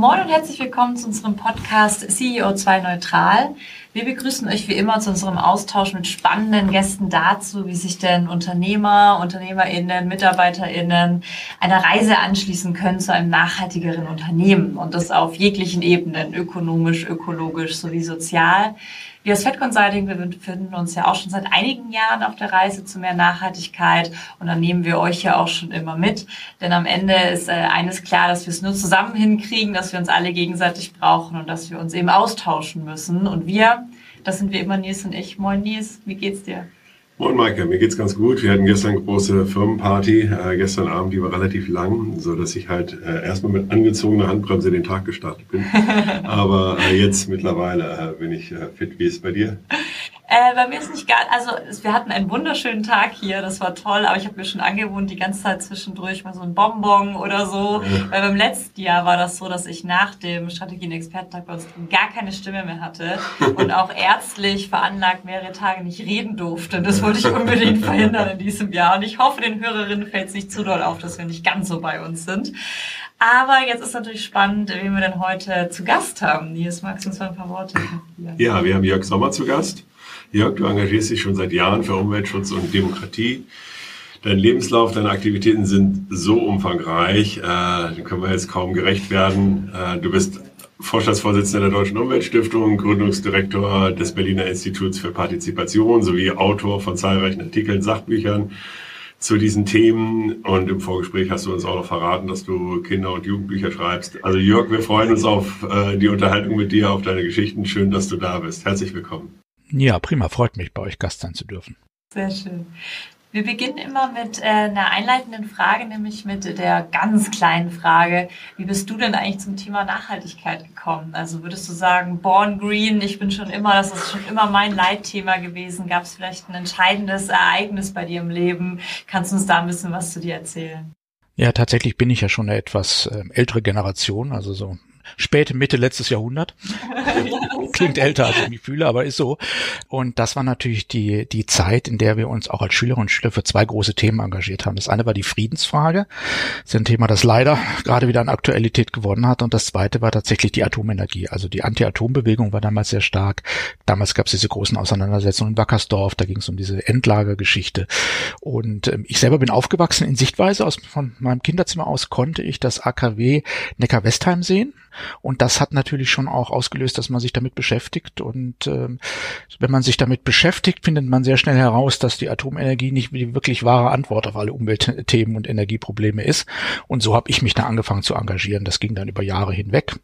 Moin und herzlich willkommen zu unserem Podcast CEO2 Neutral. Wir begrüßen euch wie immer zu unserem Austausch mit spannenden Gästen dazu, wie sich denn Unternehmer, UnternehmerInnen, MitarbeiterInnen einer Reise anschließen können zu einem nachhaltigeren Unternehmen und das auf jeglichen Ebenen, ökonomisch, ökologisch sowie sozial. Wir als Fed Consulting, wir befinden uns ja auch schon seit einigen Jahren auf der Reise zu mehr Nachhaltigkeit und dann nehmen wir euch ja auch schon immer mit. Denn am Ende ist äh, eines klar, dass wir es nur zusammen hinkriegen, dass wir uns alle gegenseitig brauchen und dass wir uns eben austauschen müssen. Und wir, das sind wir immer Nils und ich. Moin Nils, wie geht's dir? Moin Maike, mir geht's ganz gut. Wir hatten gestern eine große Firmenparty, äh, gestern Abend, die war relativ lang, so dass ich halt äh, erstmal mit angezogener Handbremse den Tag gestartet bin. Aber äh, jetzt mittlerweile äh, bin ich äh, fit. Wie ist es bei dir? Äh, bei mir ist nicht gar, also wir hatten einen wunderschönen Tag hier, das war toll, aber ich habe mir schon angewohnt, die ganze Zeit zwischendurch mal so ein Bonbon oder so. Ja. Weil beim letzten Jahr war das so, dass ich nach dem Strategien-Expertentag bei uns gar keine Stimme mehr hatte und auch ärztlich veranlagt mehrere Tage nicht reden durfte. Und das wollte ich unbedingt verhindern in diesem Jahr. Und ich hoffe, den Hörerinnen fällt es nicht zu doll auf, dass wir nicht ganz so bei uns sind. Aber jetzt ist natürlich spannend, wen wir denn heute zu Gast haben. Nils, magst du uns mal ein paar Worte Ja, wir haben Jörg Sommer zu Gast. Jörg, du engagierst dich schon seit Jahren für Umweltschutz und Demokratie. Dein Lebenslauf, deine Aktivitäten sind so umfangreich, äh, den können wir jetzt kaum gerecht werden. Äh, du bist Vorstandsvorsitzender der Deutschen Umweltstiftung, Gründungsdirektor des Berliner Instituts für Partizipation sowie Autor von zahlreichen Artikeln, Sachbüchern zu diesen Themen. Und im Vorgespräch hast du uns auch noch verraten, dass du Kinder- und Jugendbücher schreibst. Also Jörg, wir freuen uns auf äh, die Unterhaltung mit dir, auf deine Geschichten. Schön, dass du da bist. Herzlich willkommen. Ja, prima, freut mich, bei euch Gast sein zu dürfen. Sehr schön. Wir beginnen immer mit äh, einer einleitenden Frage, nämlich mit der ganz kleinen Frage. Wie bist du denn eigentlich zum Thema Nachhaltigkeit gekommen? Also würdest du sagen, Born Green, ich bin schon immer, das ist schon immer mein Leitthema gewesen. Gab es vielleicht ein entscheidendes Ereignis bei dir im Leben? Kannst du uns da ein bisschen was zu dir erzählen? Ja, tatsächlich bin ich ja schon eine etwas äh, ältere Generation, also so späte Mitte letztes Jahrhundert. Klingt älter, als ich mich fühle, aber ist so. Und das war natürlich die, die Zeit, in der wir uns auch als Schülerinnen und Schüler für zwei große Themen engagiert haben. Das eine war die Friedensfrage. Das ist ein Thema, das leider gerade wieder an Aktualität gewonnen hat. Und das zweite war tatsächlich die Atomenergie. Also die Anti-Atom-Bewegung war damals sehr stark. Damals gab es diese großen Auseinandersetzungen in Wackersdorf. Da ging es um diese Endlagergeschichte. Und ähm, ich selber bin aufgewachsen in Sichtweise. Aus, von meinem Kinderzimmer aus konnte ich das AKW Neckar-Westheim sehen. Und das hat natürlich schon auch ausgelöst, dass man sich damit beschäftigt. Und ähm, wenn man sich damit beschäftigt, findet man sehr schnell heraus, dass die Atomenergie nicht die wirklich wahre Antwort auf alle Umweltthemen und Energieprobleme ist. Und so habe ich mich da angefangen zu engagieren. Das ging dann über Jahre hinweg.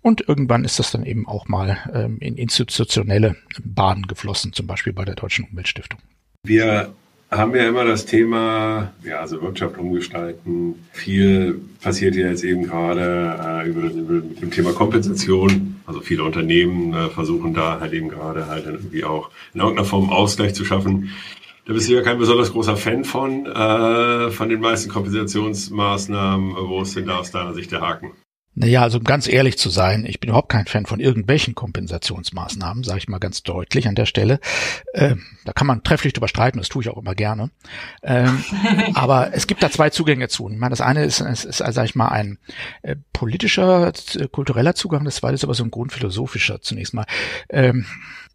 Und irgendwann ist das dann eben auch mal ähm, in institutionelle Bahnen geflossen, zum Beispiel bei der Deutschen Umweltstiftung. Wir haben wir immer das Thema, ja, also Wirtschaft umgestalten. Viel passiert ja jetzt eben gerade äh, über, über mit dem Thema Kompensation. Also viele Unternehmen äh, versuchen da halt eben gerade halt irgendwie auch in irgendeiner Form Ausgleich zu schaffen. Da bist du ja kein besonders großer Fan von, äh, von den meisten Kompensationsmaßnahmen. Wo ist denn da aus deiner Sicht der Haken? Naja, also um ganz ehrlich zu sein, ich bin überhaupt kein Fan von irgendwelchen Kompensationsmaßnahmen, sage ich mal ganz deutlich an der Stelle. Ähm, da kann man trefflich drüber streiten, das tue ich auch immer gerne. Ähm, aber es gibt da zwei Zugänge zu. Ich meine, das eine ist, ist, ist sage ich mal, ein äh, politischer, äh, kultureller Zugang, das zweite ist aber so ein grundphilosophischer zunächst mal. Ähm,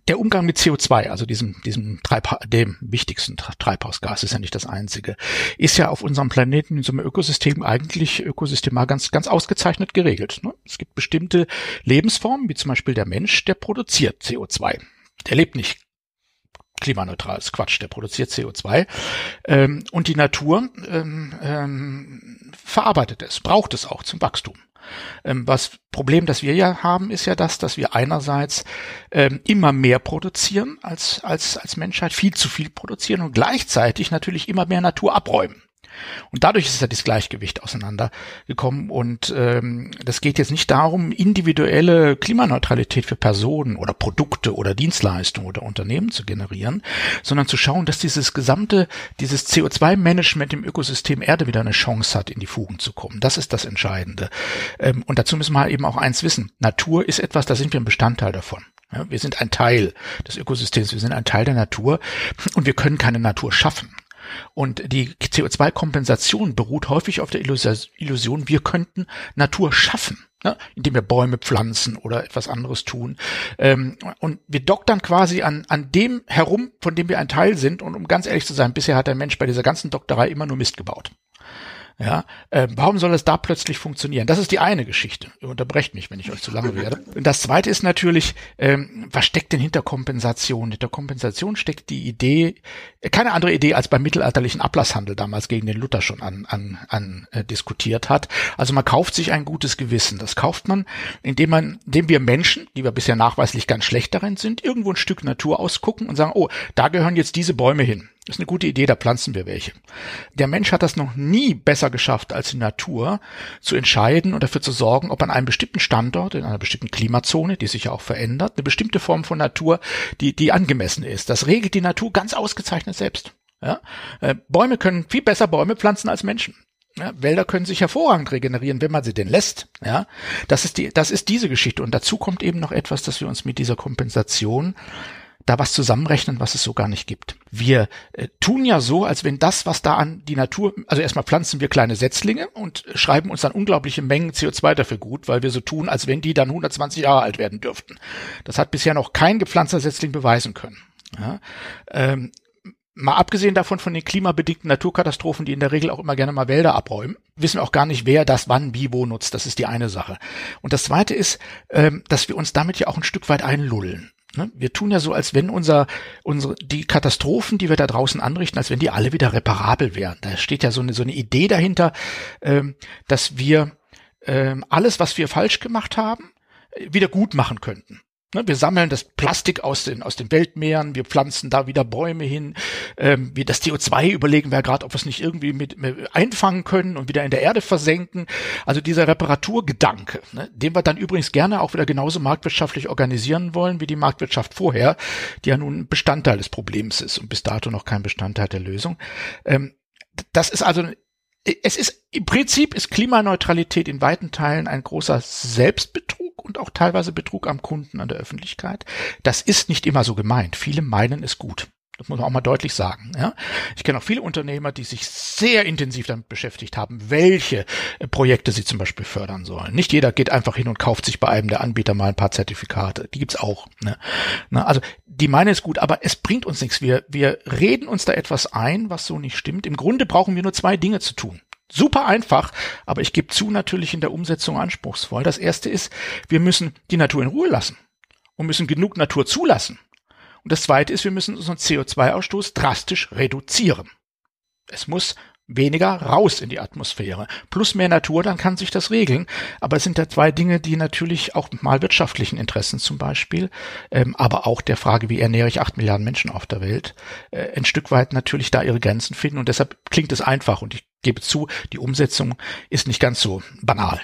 der Umgang mit CO2, also diesem, diesem Treibha dem wichtigsten Treibhausgas, ist ja nicht das einzige, ist ja auf unserem Planeten in so einem Ökosystem eigentlich ökosystemal ganz, ganz ausgezeichnet geregelt. Ne? Es gibt bestimmte Lebensformen, wie zum Beispiel der Mensch, der produziert CO2. Der lebt nicht klimaneutral, ist Quatsch, der produziert CO2. Ähm, und die Natur ähm, ähm, verarbeitet es, braucht es auch zum Wachstum. Ähm, was Problem, das wir ja haben, ist ja das, dass wir einerseits ähm, immer mehr produzieren als, als, als Menschheit, viel zu viel produzieren und gleichzeitig natürlich immer mehr Natur abräumen. Und dadurch ist ja das Gleichgewicht auseinandergekommen. Und ähm, das geht jetzt nicht darum, individuelle Klimaneutralität für Personen oder Produkte oder Dienstleistungen oder Unternehmen zu generieren, sondern zu schauen, dass dieses gesamte, dieses CO2-Management im Ökosystem Erde wieder eine Chance hat, in die Fugen zu kommen. Das ist das Entscheidende. Ähm, und dazu müssen wir eben auch eins wissen. Natur ist etwas, da sind wir ein Bestandteil davon. Wir sind ein Teil des Ökosystems, wir sind ein Teil der Natur und wir können keine Natur schaffen. Und die CO2-Kompensation beruht häufig auf der Illusion, wir könnten Natur schaffen. ne? indem wir Bäume pflanzen oder etwas anderes tun. Ähm, und wir doktern quasi an, an dem herum, von dem wir ein Teil sind. Und um ganz ehrlich zu sein, bisher hat der Mensch bei dieser ganzen Doktorei immer nur Mist gebaut. Ja, äh, warum soll es da plötzlich funktionieren? Das ist die eine Geschichte. Ihr unterbrecht mich, wenn ich euch zu lange werde. Und das zweite ist natürlich, ähm, was steckt denn hinter Kompensation? Hinter Kompensation steckt die Idee, äh, keine andere Idee als beim mittelalterlichen Ablasshandel damals gegen den Luther schon an, an, an äh, diskutiert hat. Also man kauft sich ein gutes Gewissen. Das kauft man, indem man, indem wir Menschen, die wir bisher nachweislich ganz schlecht darin sind, irgendwo ein Stück Natur ausgucken und sagen, oh, da gehören jetzt diese Bäume hin. Ist eine gute Idee, da pflanzen wir welche. Der Mensch hat das noch nie besser geschafft als die Natur, zu entscheiden und dafür zu sorgen, ob an einem bestimmten Standort, in einer bestimmten Klimazone, die sich ja auch verändert, eine bestimmte Form von Natur, die, die angemessen ist. Das regelt die Natur ganz ausgezeichnet selbst. Ja? Äh, Bäume können viel besser Bäume pflanzen als Menschen. Ja, Wälder können sich hervorragend regenerieren, wenn man sie denn lässt. Ja, das ist die, das ist diese Geschichte. Und dazu kommt eben noch etwas, dass wir uns mit dieser Kompensation da was zusammenrechnen, was es so gar nicht gibt. Wir äh, tun ja so, als wenn das, was da an die Natur, also erstmal pflanzen wir kleine Setzlinge und schreiben uns dann unglaubliche Mengen CO2 dafür gut, weil wir so tun, als wenn die dann 120 Jahre alt werden dürften. Das hat bisher noch kein gepflanzter Setzling beweisen können. Ja, ähm, Mal abgesehen davon von den klimabedingten Naturkatastrophen, die in der Regel auch immer gerne mal Wälder abräumen, wissen auch gar nicht, wer das wann, wie, wo nutzt. Das ist die eine Sache. Und das zweite ist, ähm, dass wir uns damit ja auch ein Stück weit einlullen. Ne? Wir tun ja so, als wenn unser, unsere, die Katastrophen, die wir da draußen anrichten, als wenn die alle wieder reparabel wären. Da steht ja so eine, so eine Idee dahinter, ähm, dass wir ähm, alles, was wir falsch gemacht haben, wieder gut machen könnten. Ne, wir sammeln das Plastik aus den, aus den Weltmeeren, wir pflanzen da wieder Bäume hin. Ähm, wir das CO2 überlegen wir gerade, ob wir es nicht irgendwie mit, mit, einfangen können und wieder in der Erde versenken. Also dieser Reparaturgedanke, ne, den wir dann übrigens gerne auch wieder genauso marktwirtschaftlich organisieren wollen wie die Marktwirtschaft vorher, die ja nun Bestandteil des Problems ist und bis dato noch kein Bestandteil der Lösung. Ähm, das ist also es ist im Prinzip ist Klimaneutralität in weiten Teilen ein großer Selbstbetrug und auch teilweise Betrug am Kunden, an der Öffentlichkeit. Das ist nicht immer so gemeint. Viele meinen es gut. Das muss man auch mal deutlich sagen. Ja? Ich kenne auch viele Unternehmer, die sich sehr intensiv damit beschäftigt haben, welche äh, Projekte sie zum Beispiel fördern sollen. Nicht jeder geht einfach hin und kauft sich bei einem der Anbieter mal ein paar Zertifikate. Die gibt's auch. Ne? Na, also die meine es gut, aber es bringt uns nichts. Wir, wir reden uns da etwas ein, was so nicht stimmt. Im Grunde brauchen wir nur zwei Dinge zu tun. Super einfach, aber ich gebe zu, natürlich in der Umsetzung anspruchsvoll. Das erste ist, wir müssen die Natur in Ruhe lassen und müssen genug Natur zulassen. Und das zweite ist, wir müssen unseren CO2-Ausstoß drastisch reduzieren. Es muss weniger raus in die Atmosphäre. Plus mehr Natur, dann kann sich das regeln. Aber es sind da zwei Dinge, die natürlich auch mal wirtschaftlichen Interessen zum Beispiel, ähm, aber auch der Frage, wie ernähre ich acht Milliarden Menschen auf der Welt, äh, ein Stück weit natürlich da ihre Grenzen finden. Und deshalb klingt es einfach. Und ich gebe zu, die Umsetzung ist nicht ganz so banal.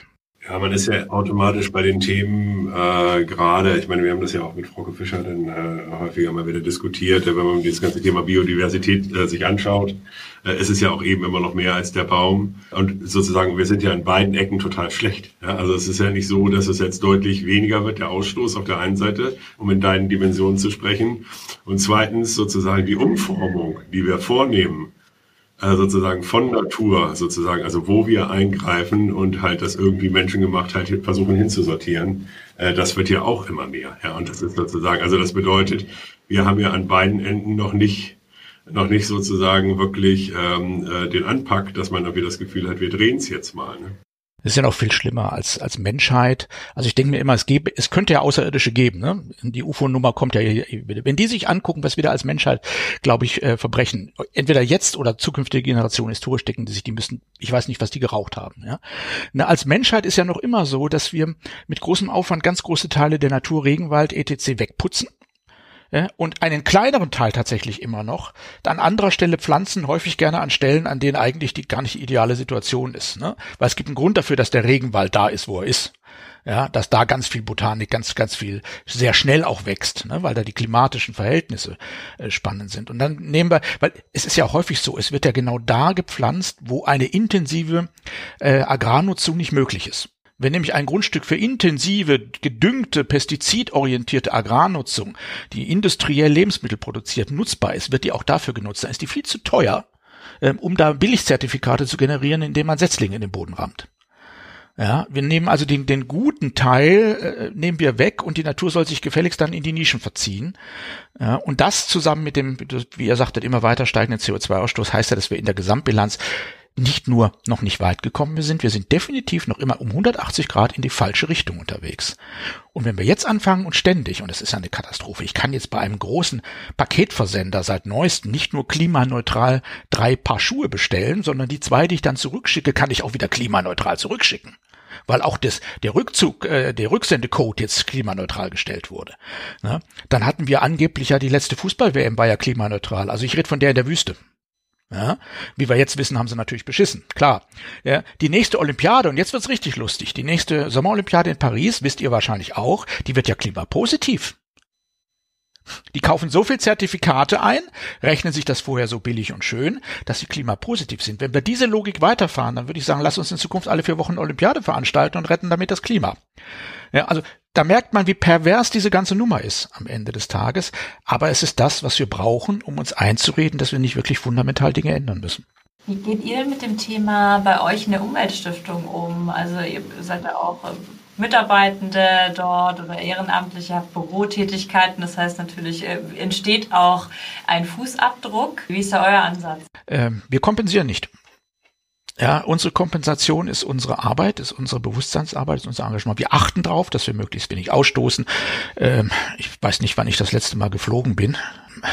Ja, man ist ja automatisch bei den Themen äh, gerade, ich meine, wir haben das ja auch mit Frauke Fischer dann äh, häufiger mal wieder diskutiert, wenn man dieses ganze Thema Biodiversität äh, sich anschaut, äh, ist es ja auch eben immer noch mehr als der Baum. Und sozusagen, wir sind ja in beiden Ecken total schlecht. Ja, also es ist ja nicht so, dass es jetzt deutlich weniger wird, der Ausstoß auf der einen Seite, um in deinen Dimensionen zu sprechen. Und zweitens sozusagen die Umformung, die wir vornehmen, äh, sozusagen von Natur sozusagen, also wo wir eingreifen und halt das irgendwie menschengemacht halt versuchen hinzusortieren, äh, das wird ja auch immer mehr. Ja, und das ist sozusagen, also das bedeutet, wir haben ja an beiden Enden noch nicht noch nicht sozusagen wirklich ähm, äh, den Anpack, dass man irgendwie das Gefühl hat, wir drehen es jetzt mal. Ne? Das ist ja noch viel schlimmer als, als Menschheit. Also ich denke mir immer, es gäbe, es könnte ja Außerirdische geben, ne? Die UFO-Nummer kommt ja hier, wenn die sich angucken, was wir da als Menschheit, glaube ich, äh, verbrechen, entweder jetzt oder zukünftige Generationen historisch decken die sich, die müssen, ich weiß nicht, was die geraucht haben, ja. Na, als Menschheit ist ja noch immer so, dass wir mit großem Aufwand ganz große Teile der Natur, Regenwald, etc. wegputzen und einen kleineren Teil tatsächlich immer noch, an anderer Stelle pflanzen, häufig gerne an Stellen, an denen eigentlich die gar nicht ideale Situation ist. Ne? Weil es gibt einen Grund dafür, dass der Regenwald da ist, wo er ist. Ja, dass da ganz viel Botanik, ganz, ganz viel sehr schnell auch wächst, ne, weil da die klimatischen Verhältnisse äh, spannend sind. Und dann nehmen wir, weil es ist ja häufig so, es wird ja genau da gepflanzt, wo eine intensive äh, Agrarnutzung nicht möglich ist. Wenn nämlich ein Grundstück für intensive, gedüngte, pestizidorientierte Agrarnutzung, die industriell Lebensmittel produziert, nutzbar ist, wird die auch dafür genutzt. Dann ist die viel zu teuer, ähm, um da Billigzertifikate zu generieren, indem man Setzlinge in den Boden rammt. Ja, wir nehmen also den, den guten Teil, äh, nehmen wir weg und die Natur soll sich gefälligst dann in die Nischen verziehen. Ja, und das zusammen mit dem, wie ihr sagtet, immer weiter steigenden CO2-Ausstoß heißt ja, dass wir in der Gesamtbilanz nicht nur noch nicht weit gekommen sind, wir sind definitiv noch immer um 180 Grad in die falsche Richtung unterwegs. Und wenn wir jetzt anfangen und ständig, und es ist eine Katastrophe, ich kann jetzt bei einem großen Paketversender seit neuestem nicht nur klimaneutral drei Paar Schuhe bestellen, sondern die zwei, die ich dann zurückschicke, kann ich auch wieder klimaneutral zurückschicken weil auch das, der Rückzug, äh, der Rücksendecode jetzt klimaneutral gestellt wurde. Ne? Dann hatten wir angeblich ja die letzte Fußball-WM war ja klimaneutral. Also ich rede von der in der Wüste. Ja, wie wir jetzt wissen, haben sie natürlich beschissen. Klar. Ja, die nächste Olympiade, und jetzt wird's richtig lustig, die nächste Sommerolympiade in Paris, wisst ihr wahrscheinlich auch, die wird ja klimapositiv. Die kaufen so viel Zertifikate ein, rechnen sich das vorher so billig und schön, dass sie klimapositiv sind. Wenn wir diese Logik weiterfahren, dann würde ich sagen, lass uns in Zukunft alle vier Wochen Olympiade veranstalten und retten damit das Klima. Ja, also da merkt man, wie pervers diese ganze Nummer ist am Ende des Tages. Aber es ist das, was wir brauchen, um uns einzureden, dass wir nicht wirklich fundamental Dinge ändern müssen. Wie geht ihr mit dem Thema bei euch in der Umweltstiftung um? Also ihr seid ja auch Mitarbeitende dort oder ehrenamtliche habt Bürotätigkeiten. Das heißt natürlich äh, entsteht auch ein Fußabdruck. Wie ist da euer Ansatz? Ähm, wir kompensieren nicht. Ja, unsere Kompensation ist unsere Arbeit, ist unsere Bewusstseinsarbeit, ist unser Engagement. Wir achten darauf, dass wir möglichst wenig ausstoßen. Ähm, ich weiß nicht, wann ich das letzte Mal geflogen bin.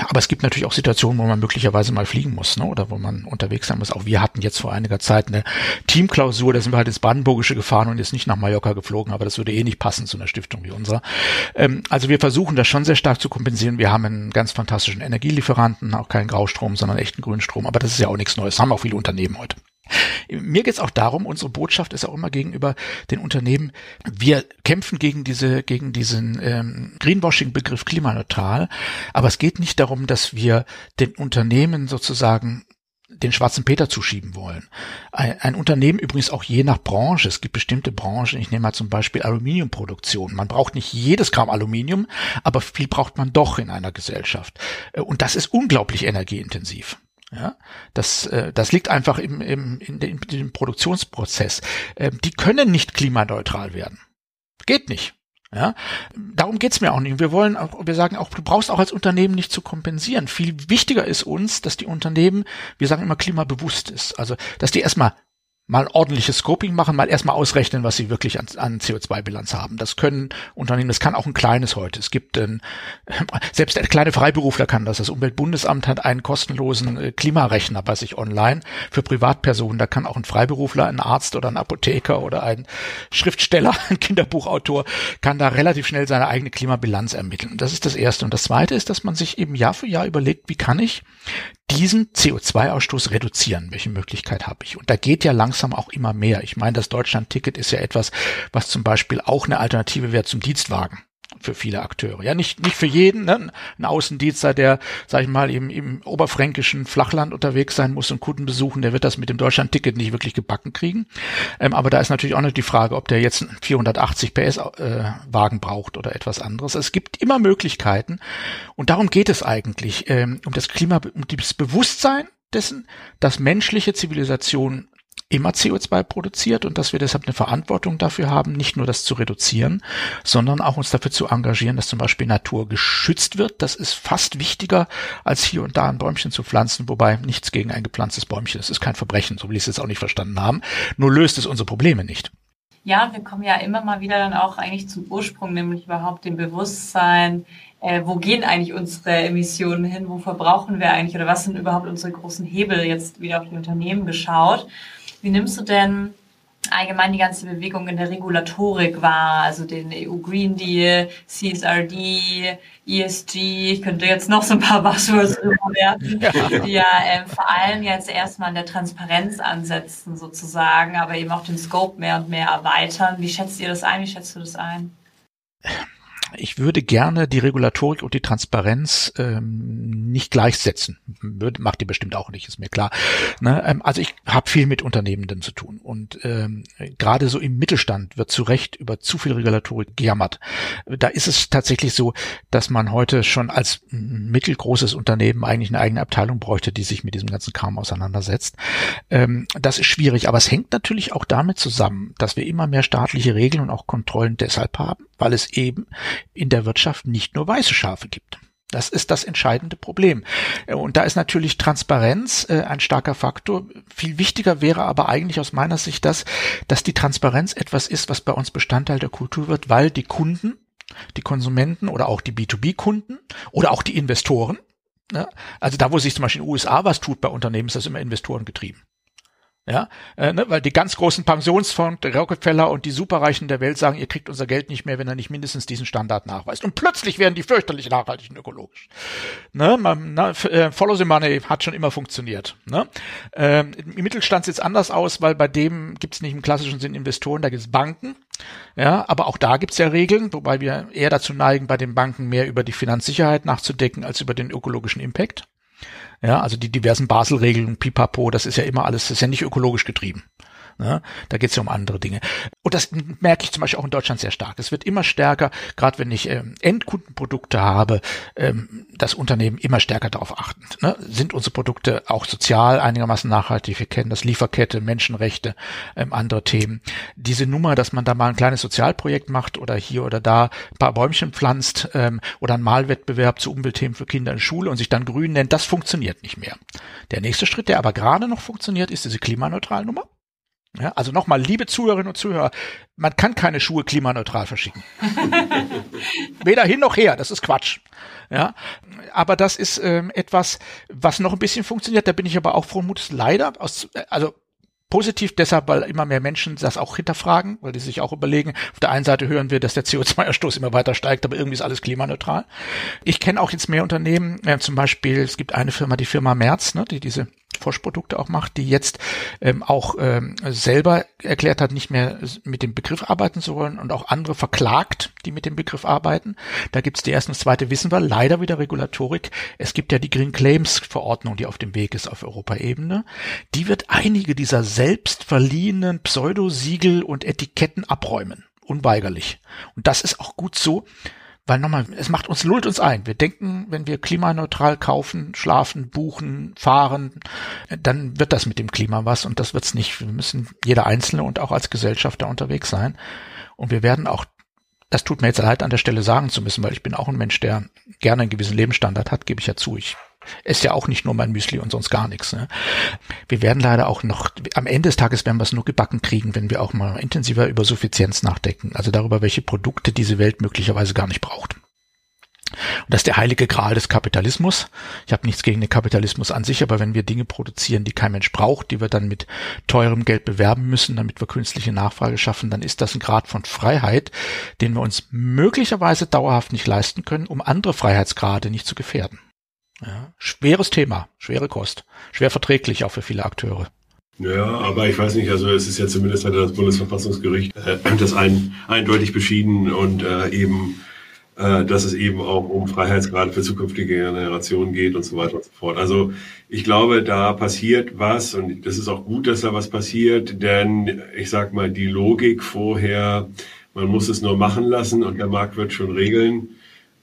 Aber es gibt natürlich auch Situationen, wo man möglicherweise mal fliegen muss, ne? oder wo man unterwegs sein muss. Auch wir hatten jetzt vor einiger Zeit eine Teamklausur, da sind wir halt ins Brandenburgische gefahren und jetzt nicht nach Mallorca geflogen, aber das würde eh nicht passen zu einer Stiftung wie unserer. Ähm, also wir versuchen das schon sehr stark zu kompensieren. Wir haben einen ganz fantastischen Energielieferanten, auch keinen Graustrom, sondern echten Grünstrom. Aber das ist ja auch nichts Neues. Das haben auch viele Unternehmen heute. Mir geht es auch darum, unsere Botschaft ist auch immer gegenüber den Unternehmen, wir kämpfen gegen diese, gegen diesen ähm, Greenwashing-Begriff klimaneutral, aber es geht nicht darum, dass wir den Unternehmen sozusagen den schwarzen Peter zuschieben wollen. Ein, ein, Unternehmen übrigens auch je nach Branche. Es gibt bestimmte Branchen, ich nehme mal zum Beispiel Aluminiumproduktion. Man braucht nicht jedes Gramm Aluminium, aber viel braucht man doch in einer Gesellschaft. Und das ist unglaublich energieintensiv. Ja, das, äh, das liegt einfach im, im, in, dem, in dem Produktionsprozess. Äh, die können nicht klimaneutral werden. Geht nicht. Ja, darum geht's mir auch nicht. Wir wollen auch, wir sagen auch, du brauchst auch als Unternehmen nicht zu kompensieren. Viel wichtiger ist uns, dass die Unternehmen, wir sagen immer klimabewusst ist. Also, dass die erstmal mal ordentliches Scoping machen, mal erstmal ausrechnen, was sie wirklich an, an CO2-Bilanz haben. Das können Unternehmen, das kann auch ein kleines heute. Es gibt ein, selbst der kleine Freiberufler kann das. Das Umweltbundesamt hat einen kostenlosen äh, Klimarechner bei sich online für Privatpersonen. Da kann auch ein Freiberufler, ein Arzt oder ein Apotheker oder ein Schriftsteller, ein Kinderbuchautor, kann da relativ schnell seine eigene Klimabilanz ermitteln. Das ist das Erste. Und das Zweite ist, dass man sich eben Jahr für Jahr überlegt, wie kann ich diesen CO2-Ausstoß reduzieren? Welche Möglichkeit habe ich? Und da geht ja langsam auch immer mehr. Ich meine, das Deutschland-Ticket ist ja etwas, was zum Beispiel auch eine Alternative wäre zum Dienstwagen für viele Akteure. Ja, nicht, nicht für jeden, ne? ein Außendienstler, der, sag ich mal, im, im oberfränkischen Flachland unterwegs sein muss und Kunden besuchen, der wird das mit dem Deutschland-Ticket nicht wirklich gebacken kriegen. Ähm, aber da ist natürlich auch noch die Frage, ob der jetzt einen 480 PS äh, braucht oder etwas anderes. Es gibt immer Möglichkeiten und darum geht es eigentlich, ähm, um das Klima, um das Bewusstsein dessen, dass menschliche Zivilisation immer CO2 produziert und dass wir deshalb eine Verantwortung dafür haben, nicht nur das zu reduzieren, sondern auch uns dafür zu engagieren, dass zum Beispiel Natur geschützt wird. Das ist fast wichtiger, als hier und da ein Bäumchen zu pflanzen, wobei nichts gegen ein gepflanztes Bäumchen. Das ist kein Verbrechen, so will ich es jetzt auch nicht verstanden haben. Nur löst es unsere Probleme nicht. Ja, wir kommen ja immer mal wieder dann auch eigentlich zum Ursprung, nämlich überhaupt dem Bewusstsein, äh, wo gehen eigentlich unsere Emissionen hin, wo verbrauchen wir eigentlich oder was sind überhaupt unsere großen Hebel jetzt wieder auf die Unternehmen geschaut. Wie nimmst du denn allgemein die ganze Bewegung in der Regulatorik wahr, also den EU Green Deal, CSRD, ESG, ich könnte jetzt noch so ein paar Buzzwords werden, die ja äh, vor allem jetzt erstmal an der Transparenz ansetzen sozusagen, aber eben auch den Scope mehr und mehr erweitern. Wie schätzt ihr das ein? Wie schätzt du das ein? Ich würde gerne die Regulatorik und die Transparenz ähm, nicht gleichsetzen. Würde, macht ihr bestimmt auch nicht, ist mir klar. Ne? Ähm, also ich habe viel mit Unternehmenden zu tun und ähm, gerade so im Mittelstand wird zu Recht über zu viel Regulatorik gejammert. Da ist es tatsächlich so, dass man heute schon als mittelgroßes Unternehmen eigentlich eine eigene Abteilung bräuchte, die sich mit diesem ganzen Kram auseinandersetzt. Ähm, das ist schwierig, aber es hängt natürlich auch damit zusammen, dass wir immer mehr staatliche Regeln und auch Kontrollen deshalb haben, weil es eben in der Wirtschaft nicht nur weiße Schafe gibt. Das ist das entscheidende Problem. Und da ist natürlich Transparenz äh, ein starker Faktor. Viel wichtiger wäre aber eigentlich aus meiner Sicht das, dass die Transparenz etwas ist, was bei uns Bestandteil der Kultur wird, weil die Kunden, die Konsumenten oder auch die B2B-Kunden oder auch die Investoren, ne, also da, wo sich zum Beispiel in den USA was tut bei Unternehmen, ist das immer Investoren getrieben. Ja, äh, ne, weil die ganz großen Pensionsfonds, Rockefeller und die Superreichen der Welt sagen, ihr kriegt unser Geld nicht mehr, wenn er nicht mindestens diesen Standard nachweist. Und plötzlich werden die fürchterlich nachhaltig und ökologisch. Ne, man, na, äh, Follow the Money hat schon immer funktioniert. Ne? Ähm, Im Mittelstand sieht es anders aus, weil bei dem gibt es nicht im klassischen Sinn Investoren, da gibt es Banken. Ja, aber auch da gibt es ja Regeln, wobei wir eher dazu neigen, bei den Banken mehr über die Finanzsicherheit nachzudenken als über den ökologischen Impact. Ja, also die diversen Basel-Regeln, Pipapo, das ist ja immer alles, das ist ja nicht ökologisch getrieben. Ne? Da geht es ja um andere Dinge. Und das merke ich zum Beispiel auch in Deutschland sehr stark. Es wird immer stärker, gerade wenn ich ähm, Endkundenprodukte habe, ähm, das Unternehmen immer stärker darauf achten. Ne? Sind unsere Produkte auch sozial einigermaßen nachhaltig? Wir kennen das Lieferkette, Menschenrechte, ähm, andere Themen. Diese Nummer, dass man da mal ein kleines Sozialprojekt macht oder hier oder da ein paar Bäumchen pflanzt ähm, oder einen Malwettbewerb zu Umweltthemen für Kinder in Schule und sich dann grün nennt, das funktioniert nicht mehr. Der nächste Schritt, der aber gerade noch funktioniert, ist diese Klimaneutralnummer. Ja, also nochmal, liebe Zuhörerinnen und Zuhörer, man kann keine Schuhe klimaneutral verschicken. Weder hin noch her, das ist Quatsch. Ja, aber das ist ähm, etwas, was noch ein bisschen funktioniert. Da bin ich aber auch froh Mutes leider aus, also Positiv deshalb, weil immer mehr Menschen das auch hinterfragen, weil die sich auch überlegen, auf der einen Seite hören wir, dass der CO2-Ausstoß immer weiter steigt, aber irgendwie ist alles klimaneutral. Ich kenne auch jetzt mehr Unternehmen, äh, zum Beispiel, es gibt eine Firma, die Firma Merz, ne, die diese Forschprodukte auch macht, die jetzt ähm, auch ähm, selber erklärt hat, nicht mehr mit dem Begriff arbeiten zu wollen und auch andere verklagt, die mit dem Begriff arbeiten. Da gibt's die erste und zweite, wissen wir, leider wieder Regulatorik. Es gibt ja die Green Claims Verordnung, die auf dem Weg ist auf Europaebene. Die wird einige dieser selbst verliehenen Pseudosiegel und Etiketten abräumen. Unweigerlich. Und das ist auch gut so, weil nochmal, es macht uns, lullt uns ein. Wir denken, wenn wir klimaneutral kaufen, schlafen, buchen, fahren, dann wird das mit dem Klima was und das wird's nicht. Wir müssen jeder Einzelne und auch als Gesellschaft da unterwegs sein. Und wir werden auch, das tut mir jetzt leid an der Stelle sagen zu müssen, weil ich bin auch ein Mensch, der gerne einen gewissen Lebensstandard hat, gebe ich ja zu. Ich ist ja auch nicht nur mein Müsli und sonst gar nichts. Ne? Wir werden leider auch noch, am Ende des Tages werden wir es nur gebacken kriegen, wenn wir auch mal intensiver über Suffizienz nachdenken. Also darüber, welche Produkte diese Welt möglicherweise gar nicht braucht. Und das ist der heilige Gral des Kapitalismus. Ich habe nichts gegen den Kapitalismus an sich, aber wenn wir Dinge produzieren, die kein Mensch braucht, die wir dann mit teurem Geld bewerben müssen, damit wir künstliche Nachfrage schaffen, dann ist das ein Grad von Freiheit, den wir uns möglicherweise dauerhaft nicht leisten können, um andere Freiheitsgrade nicht zu gefährden. Ja, schweres Thema, schwere Kost, schwer verträglich auch für viele Akteure. Ja, aber ich weiß nicht, also es ist ja zumindest hat das Bundesverfassungsgericht äh, das ein, eindeutig beschieden und äh, eben, äh, dass es eben auch um Freiheitsgrade für zukünftige Generationen geht und so weiter und so fort. Also ich glaube, da passiert was und das ist auch gut, dass da was passiert, denn ich sag mal, die Logik vorher, man muss es nur machen lassen und der Markt wird schon regeln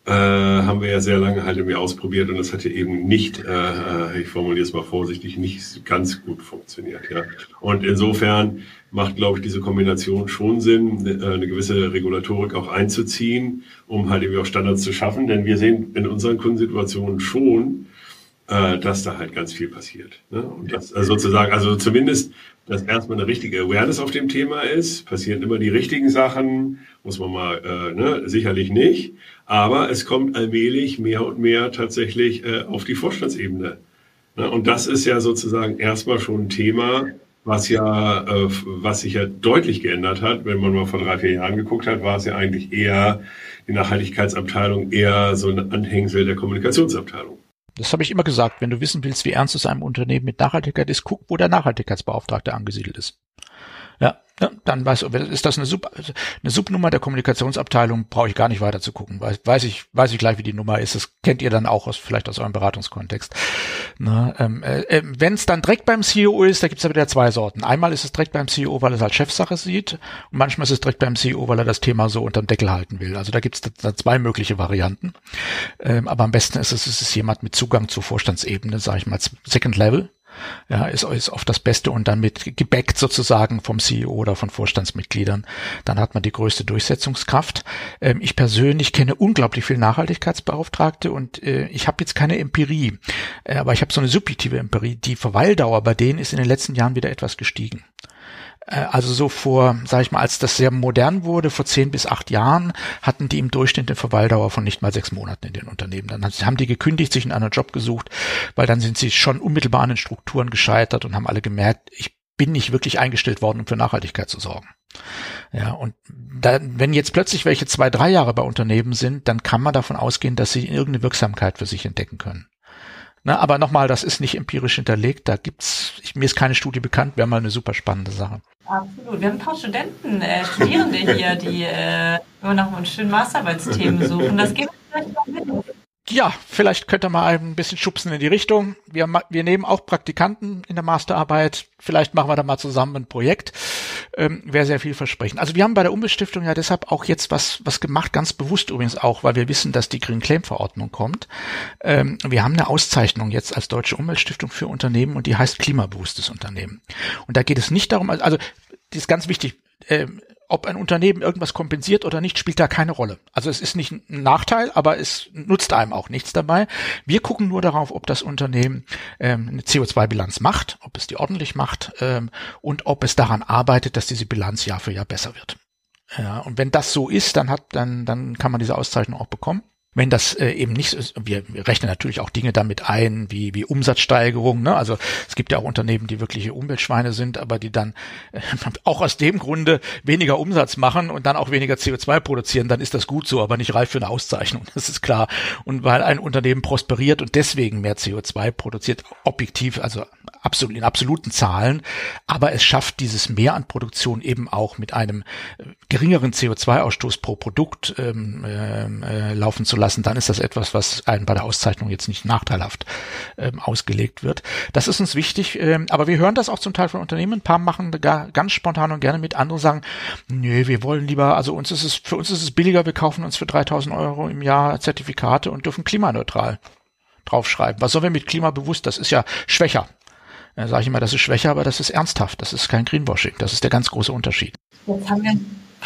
äh, haben wir ja sehr lange halt irgendwie ausprobiert und das hatte eben nicht, äh, ich formuliere es mal vorsichtig, nicht ganz gut funktioniert. Ja. Und insofern macht, glaube ich, diese Kombination schon Sinn, äh, eine gewisse Regulatorik auch einzuziehen, um halt irgendwie auch Standards zu schaffen. Denn wir sehen in unseren Kundensituationen schon, äh, dass da halt ganz viel passiert. Ne? Und das äh, sozusagen, also zumindest, dass erstmal eine richtige Awareness auf dem Thema ist, passieren immer die richtigen Sachen, muss man mal, äh, ne, sicherlich nicht, aber es kommt allmählich mehr und mehr tatsächlich äh, auf die Vorstandsebene. Ne? Und das ist ja sozusagen erstmal schon ein Thema, was ja, äh, was sich ja deutlich geändert hat. Wenn man mal vor drei, vier Jahren geguckt hat, war es ja eigentlich eher die Nachhaltigkeitsabteilung eher so ein Anhängsel der Kommunikationsabteilung. Das habe ich immer gesagt. Wenn du wissen willst, wie ernst es einem Unternehmen mit Nachhaltigkeit ist, guck, wo der Nachhaltigkeitsbeauftragte angesiedelt ist. Ja, ja, dann weiß, ist das eine, Sub, eine Subnummer der Kommunikationsabteilung, brauche ich gar nicht weiter zu gucken. Weiß, weiß ich, weiß ich gleich, wie die Nummer ist. Das kennt ihr dann auch aus, vielleicht aus eurem Beratungskontext. Na, ähm, äh, Wenn es dann direkt beim CEO ist, da gibt es ja wieder zwei Sorten. Einmal ist es direkt beim CEO, weil er es als Chefsache sieht, und manchmal ist es direkt beim CEO, weil er das Thema so unterm Deckel halten will. Also da gibt es zwei mögliche Varianten. Ähm, aber am besten ist es, es ist jemand mit Zugang zur Vorstandsebene, sage ich mal, Second Level ja, ist, ist oft das Beste und dann mit gebackt sozusagen vom CEO oder von Vorstandsmitgliedern. Dann hat man die größte Durchsetzungskraft. Ähm, ich persönlich kenne unglaublich viele Nachhaltigkeitsbeauftragte und äh, ich habe jetzt keine Empirie, äh, aber ich habe so eine subjektive Empirie. Die Verweildauer bei denen ist in den letzten Jahren wieder etwas gestiegen. Äh, also so vor, sage ich mal, als das sehr modern wurde, vor zehn bis acht Jahren, hatten die im Durchschnitt eine Verweildauer von nicht mal sechs Monaten in den Unternehmen. Dann haben die gekündigt, sich einen anderen Job gesucht, weil dann sind sie schon unmittelbar an den Strukturen gescheitert und haben alle gemerkt, ich bin nicht wirklich eingestellt worden, um für Nachhaltigkeit zu sorgen. Ja, und da, wenn jetzt plötzlich welche zwei, drei Jahre bei Unternehmen sind, dann kann man davon ausgehen, dass sie irgendeine Wirksamkeit für sich entdecken können. Na, aber nochmal, das ist nicht empirisch hinterlegt. Da gibt's, ich, mir ist keine Studie bekannt, wäre mal eine super spannende Sache. Absolut. Wir haben ein paar Studenten, äh, Studierende hier, die äh, immer nach schönen Masterarbeitsthemen suchen. Das geht vielleicht noch mit ja, vielleicht könnt ihr mal ein bisschen schubsen in die Richtung. Wir, wir nehmen auch Praktikanten in der Masterarbeit. Vielleicht machen wir da mal zusammen ein Projekt. Ähm, Wäre sehr vielversprechend. Also wir haben bei der Umweltstiftung ja deshalb auch jetzt was, was gemacht, ganz bewusst übrigens auch, weil wir wissen, dass die Green Claim Verordnung kommt. Ähm, wir haben eine Auszeichnung jetzt als Deutsche Umweltstiftung für Unternehmen und die heißt klimabewusstes Unternehmen. Und da geht es nicht darum, also die ist ganz wichtig, ähm, ob ein Unternehmen irgendwas kompensiert oder nicht, spielt da keine Rolle. Also es ist nicht ein Nachteil, aber es nutzt einem auch nichts dabei. Wir gucken nur darauf, ob das Unternehmen ähm, eine CO2-Bilanz macht, ob es die ordentlich macht ähm, und ob es daran arbeitet, dass diese Bilanz Jahr für Jahr besser wird. Ja, und wenn das so ist, dann hat, dann, dann kann man diese Auszeichnung auch bekommen. Wenn das äh, eben nicht ist, wir, rechnen natürlich auch Dinge damit ein, wie, wie Umsatzsteigerung. Ne? Also es gibt ja auch Unternehmen, die wirkliche Umweltschweine sind, aber die dann äh, auch aus dem Grunde weniger Umsatz machen und dann auch weniger CO2 produzieren, dann ist das gut so, aber nicht reif für eine Auszeichnung. Das ist klar. Und weil ein Unternehmen prosperiert und deswegen mehr CO2 produziert, objektiv, also absolut in absoluten Zahlen, aber es schafft dieses Mehr an Produktion eben auch mit einem äh, geringeren CO2-Ausstoß pro Produkt ähm, äh, laufen zu lassen, dann ist das etwas, was einem bei der Auszeichnung jetzt nicht nachteilhaft ähm, ausgelegt wird. Das ist uns wichtig, ähm, aber wir hören das auch zum Teil von Unternehmen. Ein paar machen gar, ganz spontan und gerne mit. Andere sagen, nö, wir wollen lieber, also uns ist es, für uns ist es billiger, wir kaufen uns für 3000 Euro im Jahr Zertifikate und dürfen klimaneutral draufschreiben. Was sollen wir mit klimabewusst? Das ist ja schwächer. Da sage ich immer, das ist schwächer, aber das ist ernsthaft. Das ist kein Greenwashing. Das ist der ganz große Unterschied. Jetzt haben wir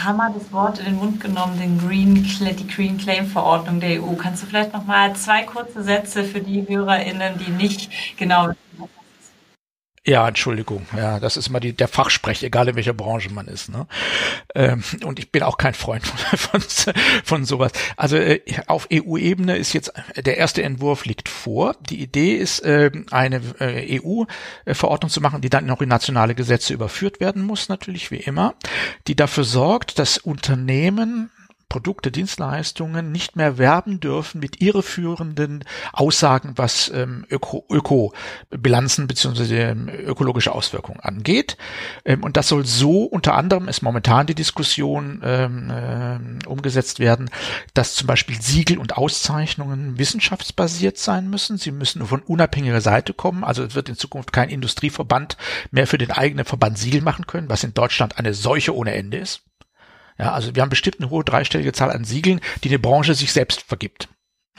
Mal das Wort in den Mund genommen, den Green, die Green Claim Verordnung der EU. Kannst du vielleicht noch mal zwei kurze Sätze für die HörerInnen, die nicht genau wissen, ja, Entschuldigung. Ja, das ist immer die, der Fachsprech, egal in welcher Branche man ist. Ne? Ähm, und ich bin auch kein Freund von, von, von sowas. Also äh, auf EU-Ebene ist jetzt der erste Entwurf liegt vor. Die Idee ist, äh, eine äh, EU-Verordnung zu machen, die dann noch in nationale Gesetze überführt werden muss, natürlich wie immer, die dafür sorgt, dass Unternehmen Produkte, Dienstleistungen nicht mehr werben dürfen mit irreführenden Aussagen, was ähm, Öko, Ökobilanzen bzw. Ähm, ökologische Auswirkungen angeht. Ähm, und das soll so unter anderem, ist momentan die Diskussion ähm, äh, umgesetzt werden, dass zum Beispiel Siegel und Auszeichnungen wissenschaftsbasiert sein müssen. Sie müssen von unabhängiger Seite kommen. Also es wird in Zukunft kein Industrieverband mehr für den eigenen Verband Siegel machen können, was in Deutschland eine Seuche ohne Ende ist. Ja, also wir haben bestimmt eine hohe dreistellige Zahl an Siegeln, die die Branche sich selbst vergibt.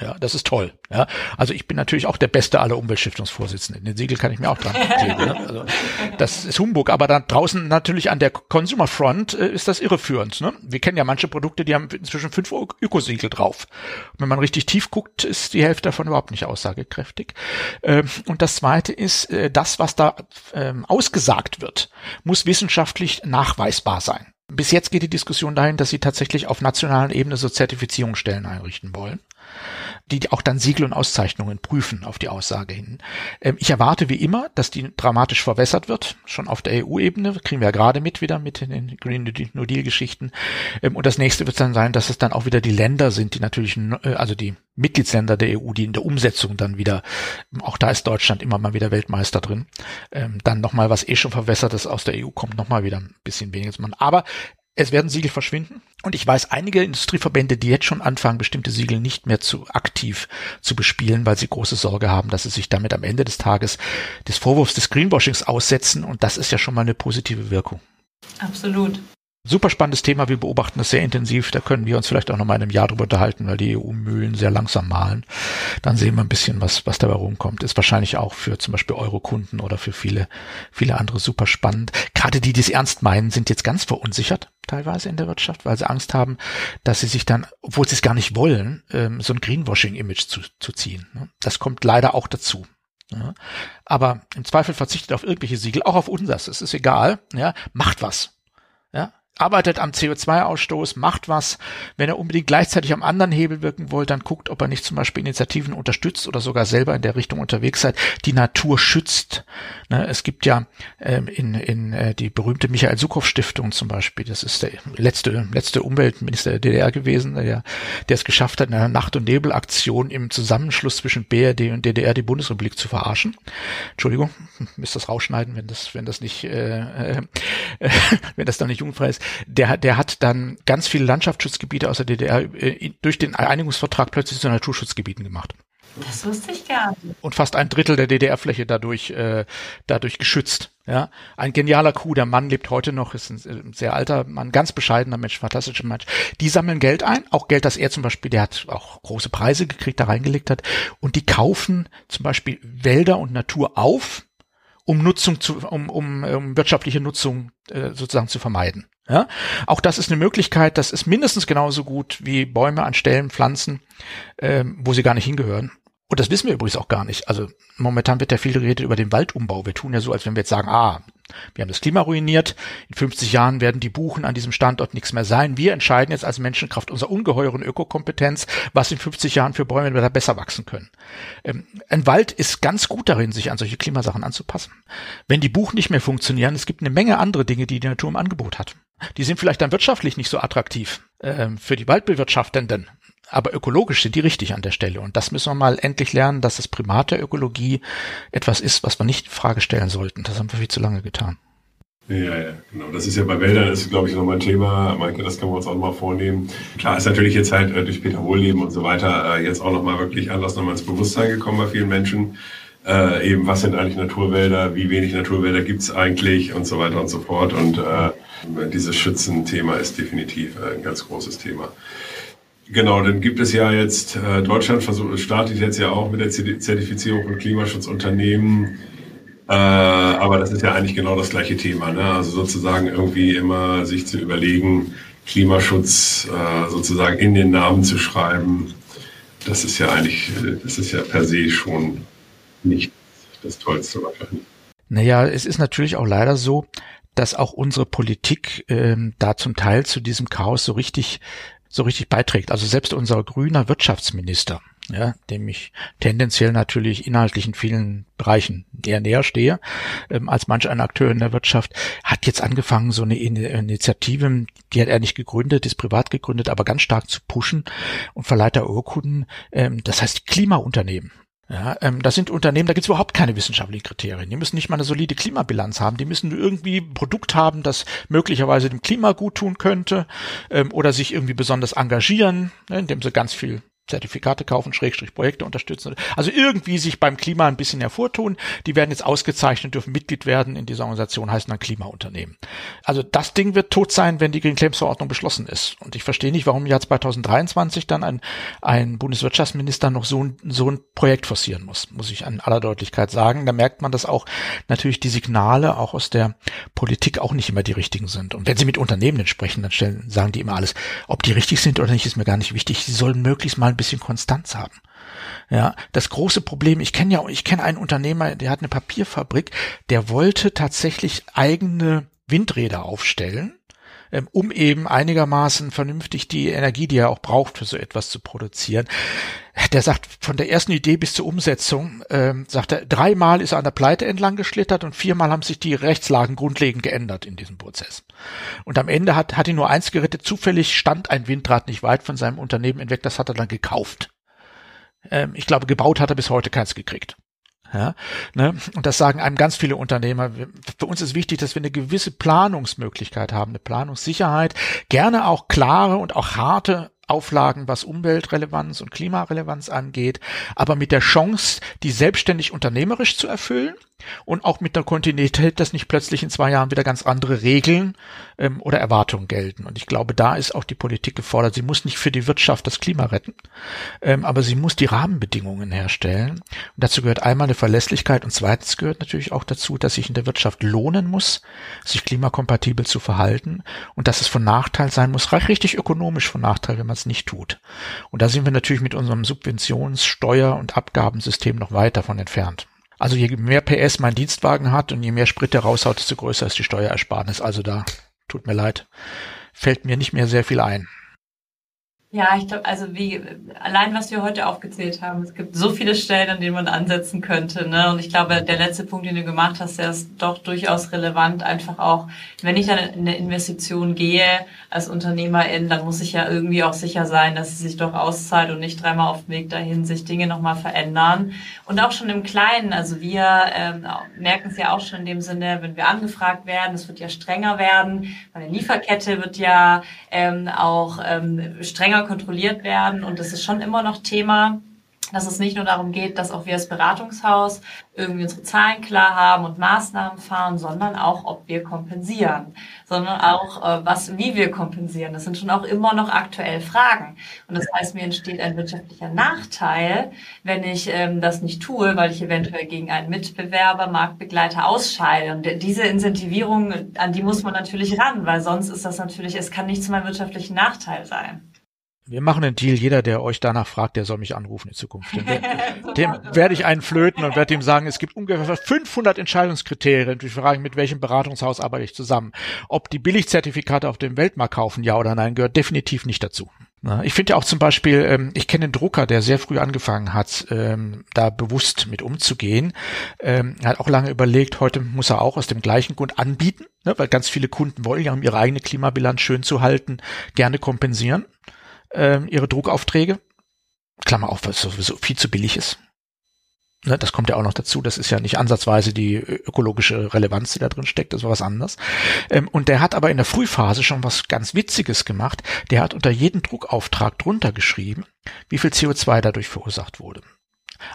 Ja, das ist toll. Ja, also ich bin natürlich auch der beste aller Umweltstiftungsvorsitzenden. Den Siegel kann ich mir auch dran kleben. Ne? Also das ist Humbug, aber dann draußen natürlich an der Consumer Front äh, ist das irreführend. Ne? Wir kennen ja manche Produkte, die haben inzwischen fünf Ökosiegel drauf. Und wenn man richtig tief guckt, ist die Hälfte davon überhaupt nicht aussagekräftig. Ähm, und das Zweite ist, äh, das, was da ähm, ausgesagt wird, muss wissenschaftlich nachweisbar sein. Bis jetzt geht die Diskussion dahin, dass sie tatsächlich auf nationalen Ebene so Zertifizierungsstellen einrichten wollen. Die auch dann Siegel und Auszeichnungen prüfen auf die Aussage hin. Ähm, ich erwarte wie immer, dass die dramatisch verwässert wird, schon auf der EU-Ebene, kriegen wir ja gerade mit wieder mit den Green New Deal-Geschichten. Ähm, und das nächste wird dann sein, dass es dann auch wieder die Länder sind, die natürlich, äh, also die Mitgliedsländer der EU, die in der Umsetzung dann wieder, auch da ist Deutschland immer mal wieder Weltmeister drin, ähm, dann nochmal was eh schon verwässertes aus der EU kommt, nochmal wieder ein bisschen weniger. Aber es werden Siegel verschwinden. Und ich weiß einige Industrieverbände, die jetzt schon anfangen, bestimmte Siegel nicht mehr zu aktiv zu bespielen, weil sie große Sorge haben, dass sie sich damit am Ende des Tages des Vorwurfs des Greenwashings aussetzen. Und das ist ja schon mal eine positive Wirkung. Absolut. Super spannendes Thema. Wir beobachten das sehr intensiv. Da können wir uns vielleicht auch noch mal in einem Jahr drüber unterhalten, weil die EU-Mühlen sehr langsam malen. Dann sehen wir ein bisschen, was, was dabei rumkommt. Ist wahrscheinlich auch für zum Beispiel Euro-Kunden oder für viele, viele andere super spannend. Gerade die, die es ernst meinen, sind jetzt ganz verunsichert teilweise in der Wirtschaft, weil sie Angst haben, dass sie sich dann, obwohl sie es gar nicht wollen, ähm, so ein Greenwashing-Image zu, zu ziehen. Ne? Das kommt leider auch dazu. Aber im Zweifel verzichtet auf irgendwelche Siegel, auch auf unseres. Es ist egal. Ja, macht was. Arbeitet am CO2-Ausstoß, macht was. Wenn er unbedingt gleichzeitig am anderen Hebel wirken will, dann guckt, ob er nicht zum Beispiel Initiativen unterstützt oder sogar selber in der Richtung unterwegs seid, die Natur schützt. Ne, es gibt ja ähm, in, in äh, die berühmte Michael Sukow Stiftung zum Beispiel, das ist der letzte, letzte Umweltminister der DDR gewesen, der, der es geschafft hat, in einer Nacht- und Nebelaktion im Zusammenschluss zwischen BRD und DDR die Bundesrepublik zu verarschen. Entschuldigung, müsst das rausschneiden, wenn das, wenn das nicht, äh, äh, wenn das dann nicht jugendfrei ist der, der hat dann ganz viele Landschaftsschutzgebiete aus der DDR äh, durch den Einigungsvertrag plötzlich zu Naturschutzgebieten gemacht. Das wusste ich gar nicht. Und fast ein Drittel der DDR-Fläche dadurch, äh, dadurch geschützt. Ja, ein genialer Coup. Der Mann lebt heute noch, ist ein, ein sehr alter Mann, ganz bescheidener Mensch, fantastischer Mensch. Die sammeln Geld ein, auch Geld, das er zum Beispiel, der hat auch große Preise gekriegt, da reingelegt hat. Und die kaufen zum Beispiel Wälder und Natur auf, um Nutzung zu, um, um, um wirtschaftliche Nutzung äh, sozusagen zu vermeiden. Ja, auch das ist eine Möglichkeit, das ist mindestens genauso gut wie Bäume an Stellen pflanzen, ähm, wo sie gar nicht hingehören. Und das wissen wir übrigens auch gar nicht. Also momentan wird ja viel geredet über den Waldumbau. Wir tun ja so, als wenn wir jetzt sagen, ah, wir haben das Klima ruiniert. In 50 Jahren werden die Buchen an diesem Standort nichts mehr sein. Wir entscheiden jetzt als Menschenkraft unserer ungeheuren Ökokompetenz, was in 50 Jahren für Bäume da besser wachsen können. Ähm, ein Wald ist ganz gut darin, sich an solche Klimasachen anzupassen. Wenn die Buchen nicht mehr funktionieren, es gibt eine Menge andere Dinge, die die Natur im Angebot hat. Die sind vielleicht dann wirtschaftlich nicht so attraktiv äh, für die Waldbewirtschaftenden, aber ökologisch sind die richtig an der Stelle. Und das müssen wir mal endlich lernen, dass das Primat der Ökologie etwas ist, was wir nicht in Frage stellen sollten. Das haben wir viel zu lange getan. Ja, ja, genau. Das ist ja bei Wäldern, ist, glaube ich, nochmal ein Thema. Maike, das können wir uns auch nochmal vornehmen. Klar ist natürlich jetzt halt äh, durch Peter Wohlleben und so weiter äh, jetzt auch nochmal wirklich anders nochmal ins Bewusstsein gekommen bei vielen Menschen. Äh, eben, was sind eigentlich Naturwälder? Wie wenig Naturwälder gibt's eigentlich? Und so weiter und so fort. Und äh, dieses Schützenthema ist definitiv äh, ein ganz großes Thema. Genau, dann gibt es ja jetzt, äh, Deutschland versucht, startet jetzt ja auch mit der Zertifizierung von Klimaschutzunternehmen. Äh, aber das ist ja eigentlich genau das gleiche Thema. Ne? Also sozusagen irgendwie immer sich zu überlegen, Klimaschutz äh, sozusagen in den Namen zu schreiben. Das ist ja eigentlich, das ist ja per se schon nicht das Tollste wahrscheinlich. Naja, es ist natürlich auch leider so, dass auch unsere Politik ähm, da zum Teil zu diesem Chaos so richtig so richtig beiträgt. Also selbst unser grüner Wirtschaftsminister, ja, dem ich tendenziell natürlich inhaltlich in vielen Bereichen eher näher stehe, ähm, als manch ein Akteur in der Wirtschaft, hat jetzt angefangen, so eine Initiative, die hat er nicht gegründet, ist privat gegründet, aber ganz stark zu pushen und verleiht da Urkunden, ähm, das heißt Klimaunternehmen. Ja, ähm, das sind Unternehmen, da gibt es überhaupt keine wissenschaftlichen Kriterien. Die müssen nicht mal eine solide Klimabilanz haben. Die müssen irgendwie ein Produkt haben, das möglicherweise dem Klima gut tun könnte ähm, oder sich irgendwie besonders engagieren, ne, indem sie ganz viel Zertifikate kaufen, Schrägstrich Projekte unterstützen. Also irgendwie sich beim Klima ein bisschen hervortun. Die werden jetzt ausgezeichnet, dürfen Mitglied werden in dieser Organisation, heißen dann Klimaunternehmen. Also das Ding wird tot sein, wenn die Green Claims Verordnung beschlossen ist. Und ich verstehe nicht, warum im Jahr 2023 dann ein, ein Bundeswirtschaftsminister noch so ein, so ein Projekt forcieren muss, muss ich an aller Deutlichkeit sagen. Da merkt man, dass auch natürlich die Signale auch aus der Politik auch nicht immer die richtigen sind. Und wenn Sie mit Unternehmen sprechen, dann stellen, sagen die immer alles. Ob die richtig sind oder nicht, ist mir gar nicht wichtig. Sie sollen möglichst mal bisschen Konstanz haben. Ja, das große Problem, ich kenne ja, ich kenne einen Unternehmer, der hat eine Papierfabrik, der wollte tatsächlich eigene Windräder aufstellen, ähm, um eben einigermaßen vernünftig die Energie, die er auch braucht, für so etwas zu produzieren. Der sagt, von der ersten Idee bis zur Umsetzung, ähm, sagt er, dreimal ist er an der Pleite entlang geschlittert und viermal haben sich die Rechtslagen grundlegend geändert in diesem Prozess. Und am Ende hat, hat ihn nur eins gerettet, zufällig stand ein Windrad nicht weit von seinem Unternehmen hinweg, das hat er dann gekauft. Ähm, ich glaube, gebaut hat er bis heute keins gekriegt. Ja, ne? Und das sagen einem ganz viele Unternehmer. Für uns ist wichtig, dass wir eine gewisse Planungsmöglichkeit haben, eine Planungssicherheit, gerne auch klare und auch harte Auflagen, was Umweltrelevanz und Klimarelevanz angeht, aber mit der Chance, die selbstständig unternehmerisch zu erfüllen und auch mit der Kontinuität, dass nicht plötzlich in zwei Jahren wieder ganz andere Regeln ähm, oder Erwartungen gelten. Und ich glaube, da ist auch die Politik gefordert. Sie muss nicht für die Wirtschaft das Klima retten, ähm, aber sie muss die Rahmenbedingungen herstellen. Und dazu gehört einmal eine Verlässlichkeit und zweitens gehört natürlich auch dazu, dass sich in der Wirtschaft lohnen muss, sich klimakompatibel zu verhalten und dass es von Nachteil sein muss, richtig ökonomisch von Nachteil, wenn man es nicht tut. Und da sind wir natürlich mit unserem Subventions-, Steuer- und Abgabensystem noch weit davon entfernt. Also je mehr PS mein Dienstwagen hat und je mehr Sprit der raushaut, desto größer ist die Steuerersparnis. Also da tut mir leid, fällt mir nicht mehr sehr viel ein. Ja, ich glaube, also wie allein was wir heute aufgezählt haben, es gibt so viele Stellen, an denen man ansetzen könnte. Ne? Und ich glaube, der letzte Punkt, den du gemacht hast, der ist doch durchaus relevant. Einfach auch, wenn ich dann in eine Investition gehe als Unternehmerin, dann muss ich ja irgendwie auch sicher sein, dass sie sich doch auszahlt und nicht dreimal auf dem Weg dahin sich Dinge nochmal verändern. Und auch schon im Kleinen. Also wir ähm, merken es ja auch schon in dem Sinne, wenn wir angefragt werden, es wird ja strenger werden. Meine Lieferkette wird ja ähm, auch ähm, strenger strenger kontrolliert werden. Und es ist schon immer noch Thema, dass es nicht nur darum geht, dass auch wir als Beratungshaus irgendwie unsere Zahlen klar haben und Maßnahmen fahren, sondern auch, ob wir kompensieren, sondern auch, äh, was, wie wir kompensieren. Das sind schon auch immer noch aktuell Fragen. Und das heißt, mir entsteht ein wirtschaftlicher Nachteil, wenn ich ähm, das nicht tue, weil ich eventuell gegen einen Mitbewerber, Marktbegleiter ausscheide. Und diese Incentivierung, an die muss man natürlich ran, weil sonst ist das natürlich, es kann nicht zu meinem wirtschaftlichen Nachteil sein. Wir machen einen Deal. Jeder, der euch danach fragt, der soll mich anrufen in Zukunft. Dem, dem werde ich einen flöten und werde ihm sagen, es gibt ungefähr 500 Entscheidungskriterien. Und ich frage, mit welchem Beratungshaus arbeite ich zusammen? Ob die Billigzertifikate auf dem Weltmarkt kaufen, ja oder nein, gehört definitiv nicht dazu. Ich finde ja auch zum Beispiel, ähm, ich kenne einen Drucker, der sehr früh angefangen hat, ähm, da bewusst mit umzugehen. Ähm, er hat auch lange überlegt, heute muss er auch aus dem gleichen Grund anbieten, ne, weil ganz viele Kunden wollen ja, um ihre eigene Klimabilanz schön zu halten, gerne kompensieren ähm, ihre Druckaufträge. Klammer auf, weil es sowieso viel zu billig ist. Ne, das kommt ja auch noch dazu. Das ist ja nicht ansatzweise die ökologische Relevanz, die da drin steckt. Das war was anderes. Ähm, und der hat aber in der Frühphase schon was ganz Witziges gemacht. Der hat unter jeden Druckauftrag drunter geschrieben, wie viel CO2 dadurch verursacht wurde.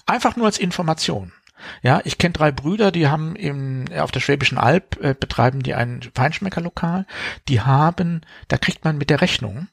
Einfach nur als Information. Ja, ich kenne drei Brüder, die haben im, auf der Schwäbischen Alb äh, betreiben die ein Feinschmeckerlokal. Die haben, da kriegt man mit der Rechnung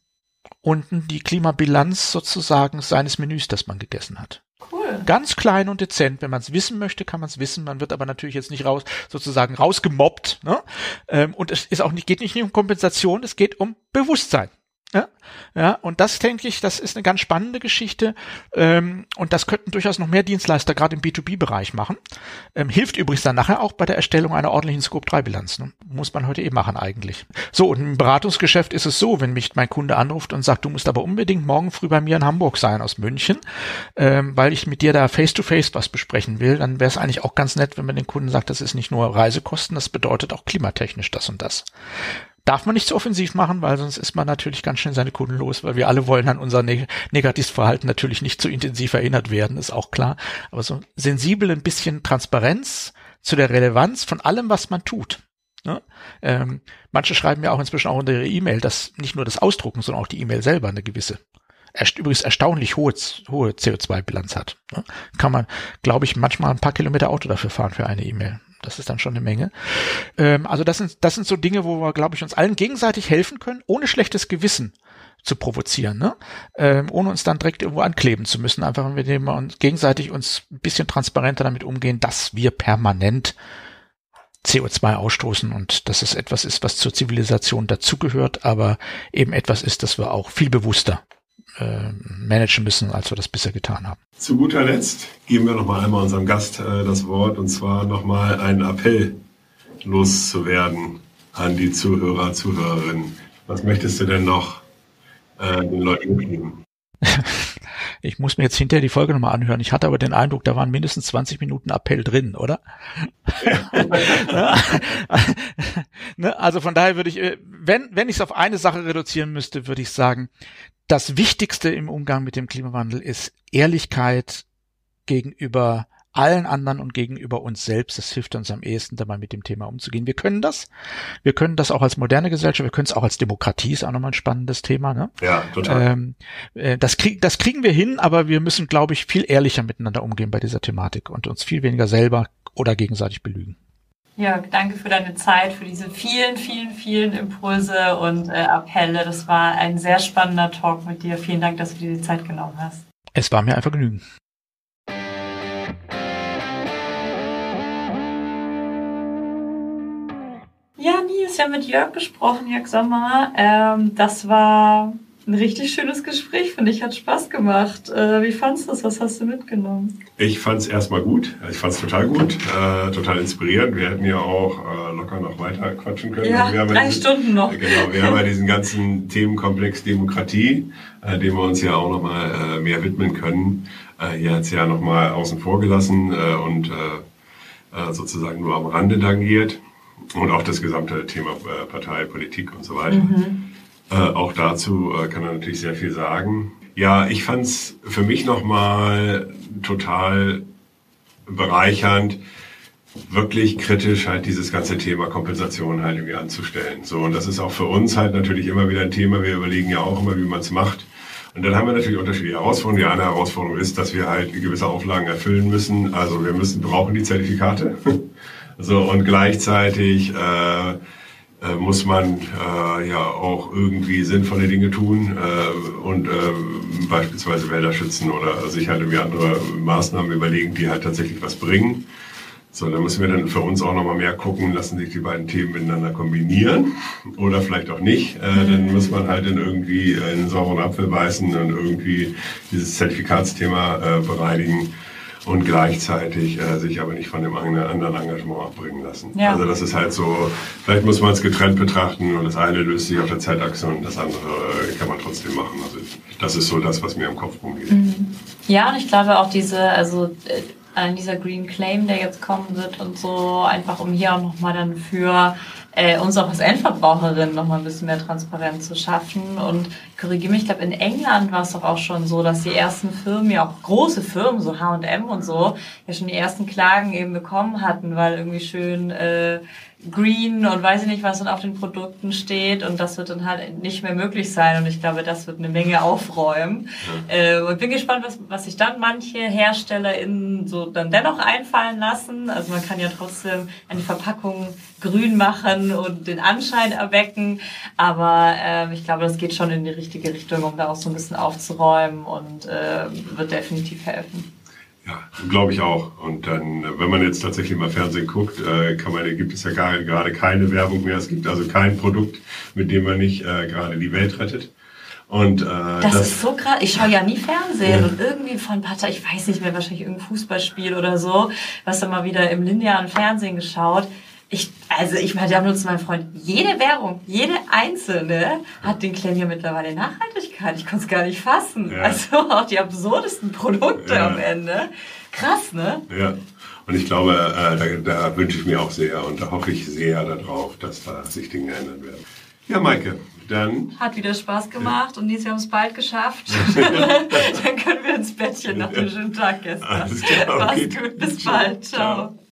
unten die Klimabilanz sozusagen seines Menüs, das man gegessen hat. Cool. Ganz klein und dezent. Wenn man es wissen möchte, kann man es wissen. Man wird aber natürlich jetzt nicht raus, sozusagen rausgemobbt. Ne? Ähm, und es ist auch nicht, geht nicht um Kompensation, es geht um Bewusstsein. Ja, ja, und das denke ich, das ist eine ganz spannende Geschichte ähm, und das könnten durchaus noch mehr Dienstleister gerade im B2B-Bereich machen. Ähm, hilft übrigens dann nachher auch bei der Erstellung einer ordentlichen Scope-3-Bilanz. Ne? Muss man heute eh machen eigentlich. So, und im Beratungsgeschäft ist es so, wenn mich mein Kunde anruft und sagt, du musst aber unbedingt morgen früh bei mir in Hamburg sein aus München, ähm, weil ich mit dir da face-to-face -face was besprechen will, dann wäre es eigentlich auch ganz nett, wenn man den Kunden sagt, das ist nicht nur Reisekosten, das bedeutet auch klimatechnisch das und das. Darf man nicht zu offensiv machen, weil sonst ist man natürlich ganz schnell seine Kunden los, weil wir alle wollen an unser neg negatives Verhalten natürlich nicht zu intensiv erinnert werden, ist auch klar. Aber so sensibel ein bisschen Transparenz zu der Relevanz von allem, was man tut. Ne? Ähm, manche schreiben ja auch inzwischen auch unter ihre E-Mail, dass nicht nur das Ausdrucken, sondern auch die E-Mail selber eine gewisse übrigens erstaunlich hohe, hohe CO2-Bilanz hat. Ne? Kann man, glaube ich, manchmal ein paar Kilometer Auto dafür fahren für eine E-Mail. Das ist dann schon eine Menge. Ähm, also das sind, das sind so Dinge, wo wir, glaube ich, uns allen gegenseitig helfen können, ohne schlechtes Gewissen zu provozieren, ne? ähm, ohne uns dann direkt irgendwo ankleben zu müssen. Einfach, wenn wir uns gegenseitig uns ein bisschen transparenter damit umgehen, dass wir permanent CO2 ausstoßen und dass es etwas ist, was zur Zivilisation dazugehört, aber eben etwas ist, das wir auch viel bewusster äh, managen müssen, als wir das bisher getan haben. Zu guter Letzt geben wir noch mal einmal unserem Gast äh, das Wort und zwar noch mal einen Appell loszuwerden an die Zuhörer, Zuhörerinnen. Was möchtest du denn noch äh, den Leuten mitgeben? Ich muss mir jetzt hinterher die Folge nochmal anhören. Ich hatte aber den Eindruck, da waren mindestens 20 Minuten Appell drin, oder? ne? Also von daher würde ich, äh, wenn, wenn ich es auf eine Sache reduzieren müsste, würde ich sagen, das Wichtigste im Umgang mit dem Klimawandel ist Ehrlichkeit gegenüber allen anderen und gegenüber uns selbst. Das hilft uns am ehesten, dabei mit dem Thema umzugehen. Wir können das. Wir können das auch als moderne Gesellschaft. Wir können es auch als Demokratie. Ist auch nochmal ein spannendes Thema. Ne? Ja, total. Ähm, äh, das, krieg, das kriegen wir hin, aber wir müssen, glaube ich, viel ehrlicher miteinander umgehen bei dieser Thematik und uns viel weniger selber oder gegenseitig belügen. Jörg, danke für deine Zeit, für diese vielen, vielen, vielen Impulse und äh, Appelle. Das war ein sehr spannender Talk mit dir. Vielen Dank, dass du dir die Zeit genommen hast. Es war mir einfach genügen. Ja, nie ist ja mit Jörg gesprochen, Jörg Sommer. Ähm, das war ein richtig schönes Gespräch, finde ich, hat Spaß gemacht. Äh, wie fandest du es? Was hast du mitgenommen? Ich fand es erstmal gut. Ich fand es total gut, äh, total inspirierend. Wir hätten ja auch äh, locker noch weiter quatschen können. Ja, wir drei diesen, Stunden noch. Genau, wir haben ja diesen ganzen Themenkomplex Demokratie, äh, dem wir uns ja auch nochmal äh, mehr widmen können. Äh, hier hat es ja nochmal außen vor gelassen äh, und sozusagen nur am Rande tangiert und auch das gesamte Thema Partei, Politik und so weiter. Mhm. Äh, auch dazu äh, kann er natürlich sehr viel sagen. Ja, ich fand es für mich nochmal total bereichernd, wirklich kritisch halt dieses ganze Thema Kompensation halt irgendwie anzustellen. So, und das ist auch für uns halt natürlich immer wieder ein Thema. Wir überlegen ja auch immer, wie man es macht. Und dann haben wir natürlich unterschiedliche Herausforderungen. Die eine Herausforderung ist, dass wir halt gewisse Auflagen erfüllen müssen. Also wir müssen, brauchen die Zertifikate. So, und gleichzeitig äh, äh, muss man äh, ja auch irgendwie sinnvolle Dinge tun äh, und äh, beispielsweise Wälder schützen oder sich halt irgendwie andere Maßnahmen überlegen, die halt tatsächlich was bringen. So, da müssen wir dann für uns auch nochmal mehr gucken, lassen sich die beiden Themen miteinander kombinieren oder vielleicht auch nicht. Äh, dann mhm. muss man halt in irgendwie in einen sauren Apfel beißen und irgendwie dieses Zertifikatsthema äh, bereinigen und gleichzeitig äh, sich aber nicht von dem anderen Engagement abbringen lassen. Ja. Also das ist halt so, vielleicht muss man es getrennt betrachten und das eine löst sich auf der Zeitachse und das andere äh, kann man trotzdem machen. Also das ist so das, was mir im Kopf rumgeht. Mhm. Ja, und ich glaube auch diese, also äh, dieser Green Claim, der jetzt kommen wird und so, einfach um hier auch nochmal dann für äh, uns auch als Endverbraucherin noch mal ein bisschen mehr Transparenz zu schaffen. Und korrigiere mich, ich glaube, in England war es doch auch schon so, dass die ersten Firmen, ja auch große Firmen, so H&M und so, ja schon die ersten Klagen eben bekommen hatten, weil irgendwie schön äh, Green und weiß ich nicht, was dann auf den Produkten steht und das wird dann halt nicht mehr möglich sein und ich glaube, das wird eine Menge aufräumen. Äh, und bin gespannt, was, was sich dann manche HerstellerInnen so dann dennoch einfallen lassen. Also man kann ja trotzdem eine Verpackung grün machen und den Anschein erwecken, aber äh, ich glaube, das geht schon in die richtige Richtung, um da auch so ein bisschen aufzuräumen und äh, wird definitiv helfen. Ja, glaube ich auch. Und dann, wenn man jetzt tatsächlich mal Fernsehen guckt, äh, kann man, gibt es ja gar, gerade keine Werbung mehr. Es gibt also kein Produkt, mit dem man nicht äh, gerade die Welt rettet. Und, äh, das, das ist so krass. Ich schaue ja nie Fernsehen ja. und irgendwie von ein paar Tagen, ich weiß nicht mehr, wahrscheinlich irgendein Fußballspiel oder so, was dann mal wieder im linearen Fernsehen geschaut ich, also ich meine, haben uns mein Freund, jede Werbung, jede einzelne hat den Claim ja mittlerweile Nachhaltigkeit. Ich konnte es gar nicht fassen. Ja. Also auch die absurdesten Produkte ja. am Ende. Krass, ne? Ja. Und ich glaube, äh, da, da wünsche ich mir auch sehr und da hoffe ich sehr darauf, dass da sich Dinge ändern werden. Ja, Maike, dann. Hat wieder Spaß gemacht ja. und Nils, wir haben es bald geschafft. dann können wir ins Bettchen nach dem schönen Tag gestern. Alles klar, okay. Mach's gut, bis bald. Ciao. Ciao.